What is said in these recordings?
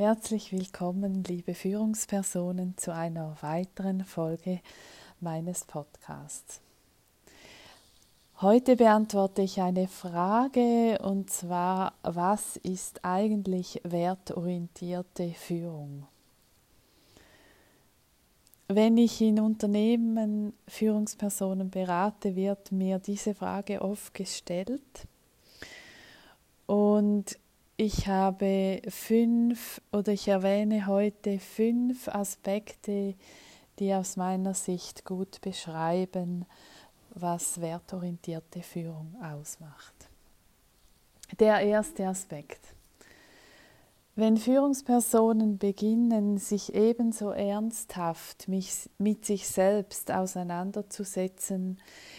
Herzlich willkommen, liebe Führungspersonen, zu einer weiteren Folge meines Podcasts. Heute beantworte ich eine Frage und zwar, was ist eigentlich wertorientierte Führung? Wenn ich in Unternehmen Führungspersonen berate, wird mir diese Frage oft gestellt. Und ich habe fünf oder ich erwähne heute fünf Aspekte, die aus meiner Sicht gut beschreiben, was wertorientierte Führung ausmacht. Der erste Aspekt. Wenn Führungspersonen beginnen, sich ebenso ernsthaft mit sich selbst auseinanderzusetzen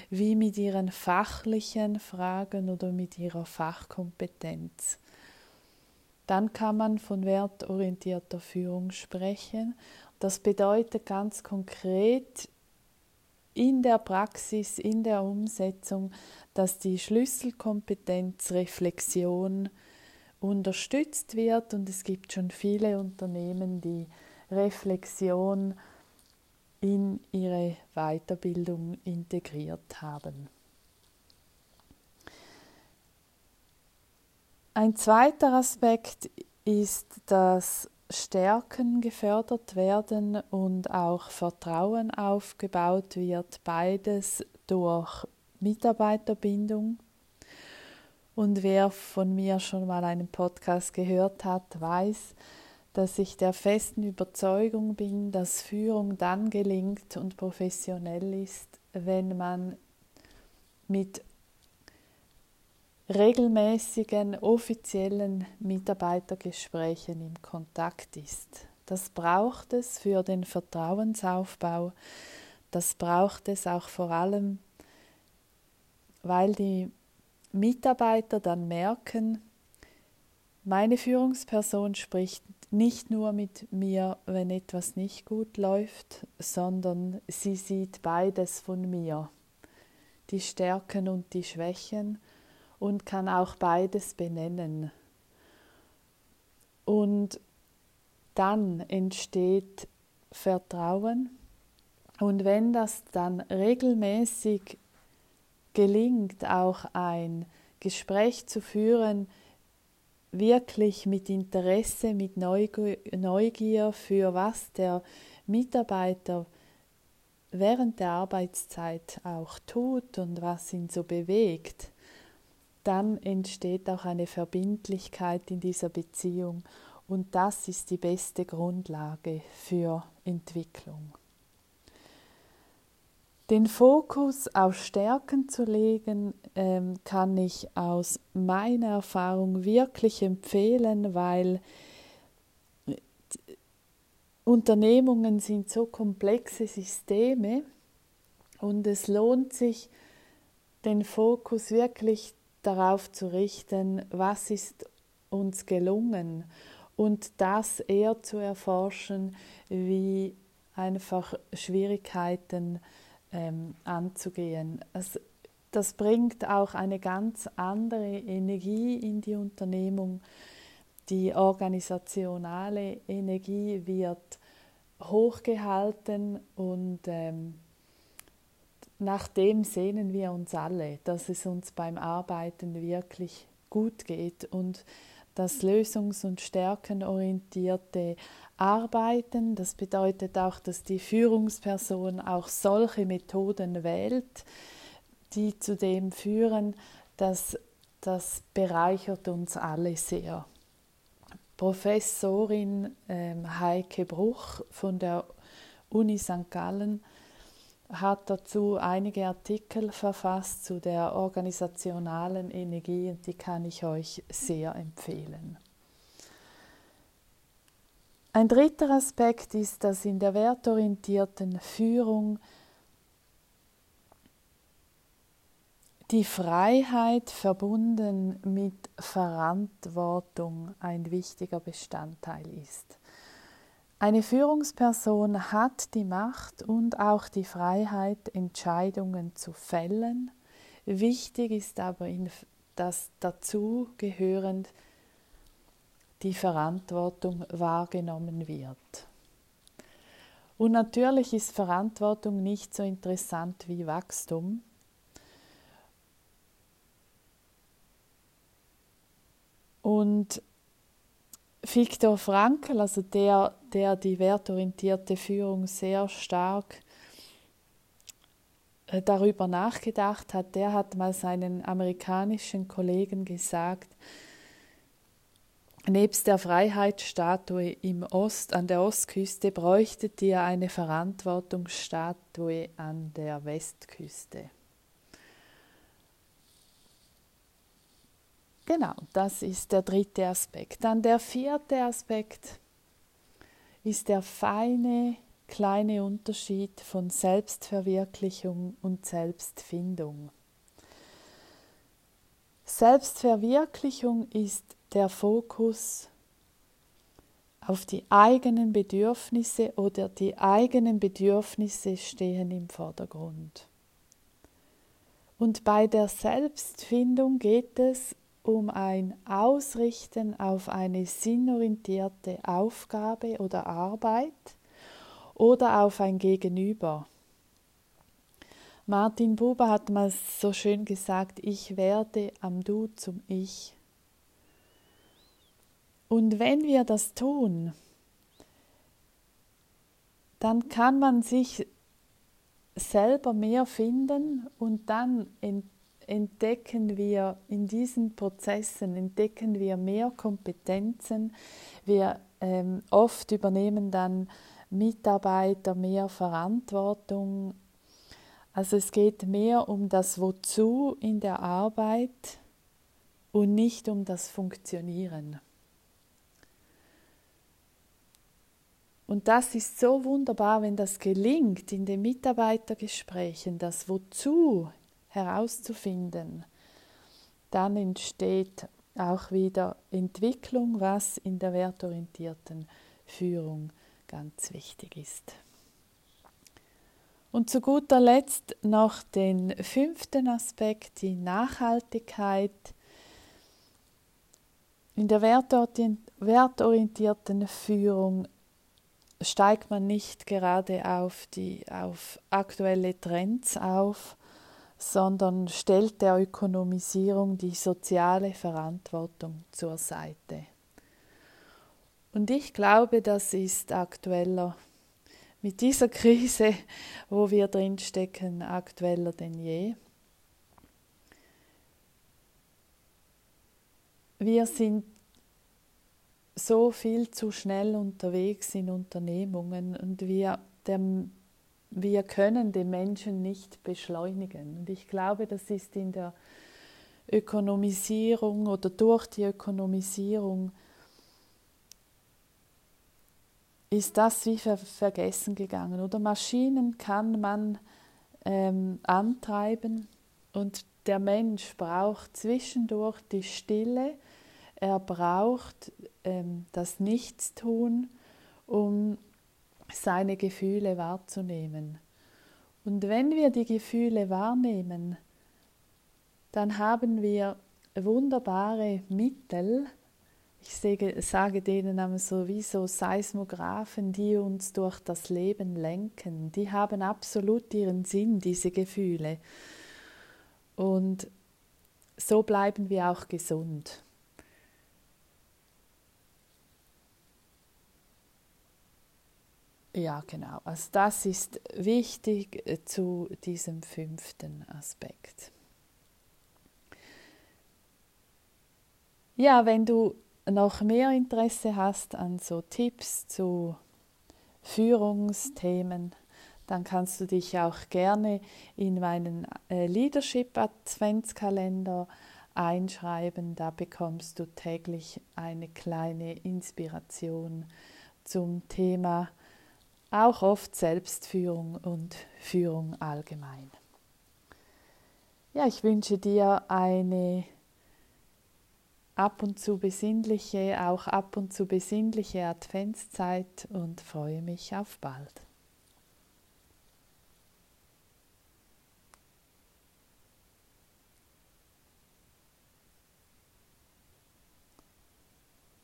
wie mit ihren fachlichen Fragen oder mit ihrer Fachkompetenz, dann kann man von wertorientierter Führung sprechen. Das bedeutet ganz konkret in der Praxis, in der Umsetzung, dass die Schlüsselkompetenz Reflexion unterstützt wird und es gibt schon viele Unternehmen, die Reflexion in ihre Weiterbildung integriert haben. Ein zweiter Aspekt ist, dass Stärken gefördert werden und auch Vertrauen aufgebaut wird, beides durch Mitarbeiterbindung. Und wer von mir schon mal einen Podcast gehört hat, weiß, dass ich der festen Überzeugung bin, dass Führung dann gelingt und professionell ist, wenn man mit regelmäßigen offiziellen Mitarbeitergesprächen im Kontakt ist. Das braucht es für den Vertrauensaufbau. Das braucht es auch vor allem, weil die Mitarbeiter dann merken, meine Führungsperson spricht nicht nur mit mir, wenn etwas nicht gut läuft, sondern sie sieht beides von mir, die Stärken und die Schwächen und kann auch beides benennen. Und dann entsteht Vertrauen. Und wenn das dann regelmäßig gelingt, auch ein Gespräch zu führen, wirklich mit Interesse, mit Neugier für was der Mitarbeiter während der Arbeitszeit auch tut und was ihn so bewegt, dann entsteht auch eine Verbindlichkeit in dieser Beziehung und das ist die beste Grundlage für Entwicklung. Den Fokus auf Stärken zu legen, ähm, kann ich aus meiner Erfahrung wirklich empfehlen, weil äh, Unternehmungen sind so komplexe Systeme und es lohnt sich, den Fokus wirklich darauf zu richten, was ist uns gelungen und das eher zu erforschen, wie einfach Schwierigkeiten ähm, anzugehen. Es, das bringt auch eine ganz andere Energie in die Unternehmung. Die organisationale Energie wird hochgehalten und ähm, nach dem sehnen wir uns alle, dass es uns beim Arbeiten wirklich gut geht und das lösungs- und stärkenorientierte Arbeiten, das bedeutet auch, dass die Führungsperson auch solche Methoden wählt, die zu dem führen, dass das bereichert uns alle sehr. Professorin ähm, Heike Bruch von der Uni St. Gallen hat dazu einige Artikel verfasst zu der organisationalen Energie und die kann ich euch sehr empfehlen. Ein dritter Aspekt ist, dass in der wertorientierten Führung die Freiheit verbunden mit Verantwortung ein wichtiger Bestandteil ist. Eine Führungsperson hat die Macht und auch die Freiheit, Entscheidungen zu fällen. Wichtig ist aber, dass dazu gehörend die Verantwortung wahrgenommen wird. Und natürlich ist Verantwortung nicht so interessant wie Wachstum. Und Viktor Frankl, also der, der die wertorientierte Führung sehr stark äh, darüber nachgedacht hat, der hat mal seinen amerikanischen Kollegen gesagt, nebst der Freiheitsstatue im Ost, an der Ostküste bräuchtet ihr eine Verantwortungsstatue an der Westküste. Genau, das ist der dritte Aspekt. Dann der vierte Aspekt ist der feine kleine Unterschied von Selbstverwirklichung und Selbstfindung. Selbstverwirklichung ist der Fokus auf die eigenen Bedürfnisse oder die eigenen Bedürfnisse stehen im Vordergrund. Und bei der Selbstfindung geht es um ein Ausrichten auf eine sinnorientierte Aufgabe oder Arbeit oder auf ein Gegenüber. Martin Buber hat mal so schön gesagt, ich werde am Du zum Ich. Und wenn wir das tun, dann kann man sich selber mehr finden und dann entdecken wir in diesen Prozessen, entdecken wir mehr Kompetenzen. Wir ähm, oft übernehmen dann Mitarbeiter mehr Verantwortung. Also es geht mehr um das Wozu in der Arbeit und nicht um das Funktionieren. Und das ist so wunderbar, wenn das gelingt, in den Mitarbeitergesprächen das Wozu herauszufinden. Dann entsteht auch wieder Entwicklung, was in der wertorientierten Führung ganz wichtig ist. Und zu guter Letzt noch den fünften Aspekt, die Nachhaltigkeit. In der wertorientierten Führung steigt man nicht gerade auf, die, auf aktuelle Trends auf, sondern stellt der Ökonomisierung die soziale Verantwortung zur Seite. Und ich glaube, das ist aktueller mit dieser Krise, wo wir drinstecken, aktueller denn je. Wir sind so viel zu schnell unterwegs in Unternehmungen und wir, dem, wir können den Menschen nicht beschleunigen. Und ich glaube, das ist in der Ökonomisierung oder durch die Ökonomisierung ist das wie ver vergessen gegangen. Oder Maschinen kann man ähm, antreiben und der Mensch braucht zwischendurch die Stille, er braucht ähm, das Nichtstun, um seine Gefühle wahrzunehmen. Und wenn wir die Gefühle wahrnehmen, dann haben wir wunderbare Mittel, ich sage, sage denen aber sowieso Seismographen, die uns durch das Leben lenken. Die haben absolut ihren Sinn, diese Gefühle. Und so bleiben wir auch gesund. Ja, genau. Also das ist wichtig äh, zu diesem fünften Aspekt. Ja, wenn du noch mehr Interesse hast an so Tipps zu Führungsthemen, dann kannst du dich auch gerne in meinen äh, Leadership Adventskalender einschreiben. Da bekommst du täglich eine kleine Inspiration zum Thema auch oft Selbstführung und Führung allgemein. Ja, ich wünsche dir eine ab und zu besinnliche, auch ab und zu besinnliche Adventszeit und freue mich auf bald.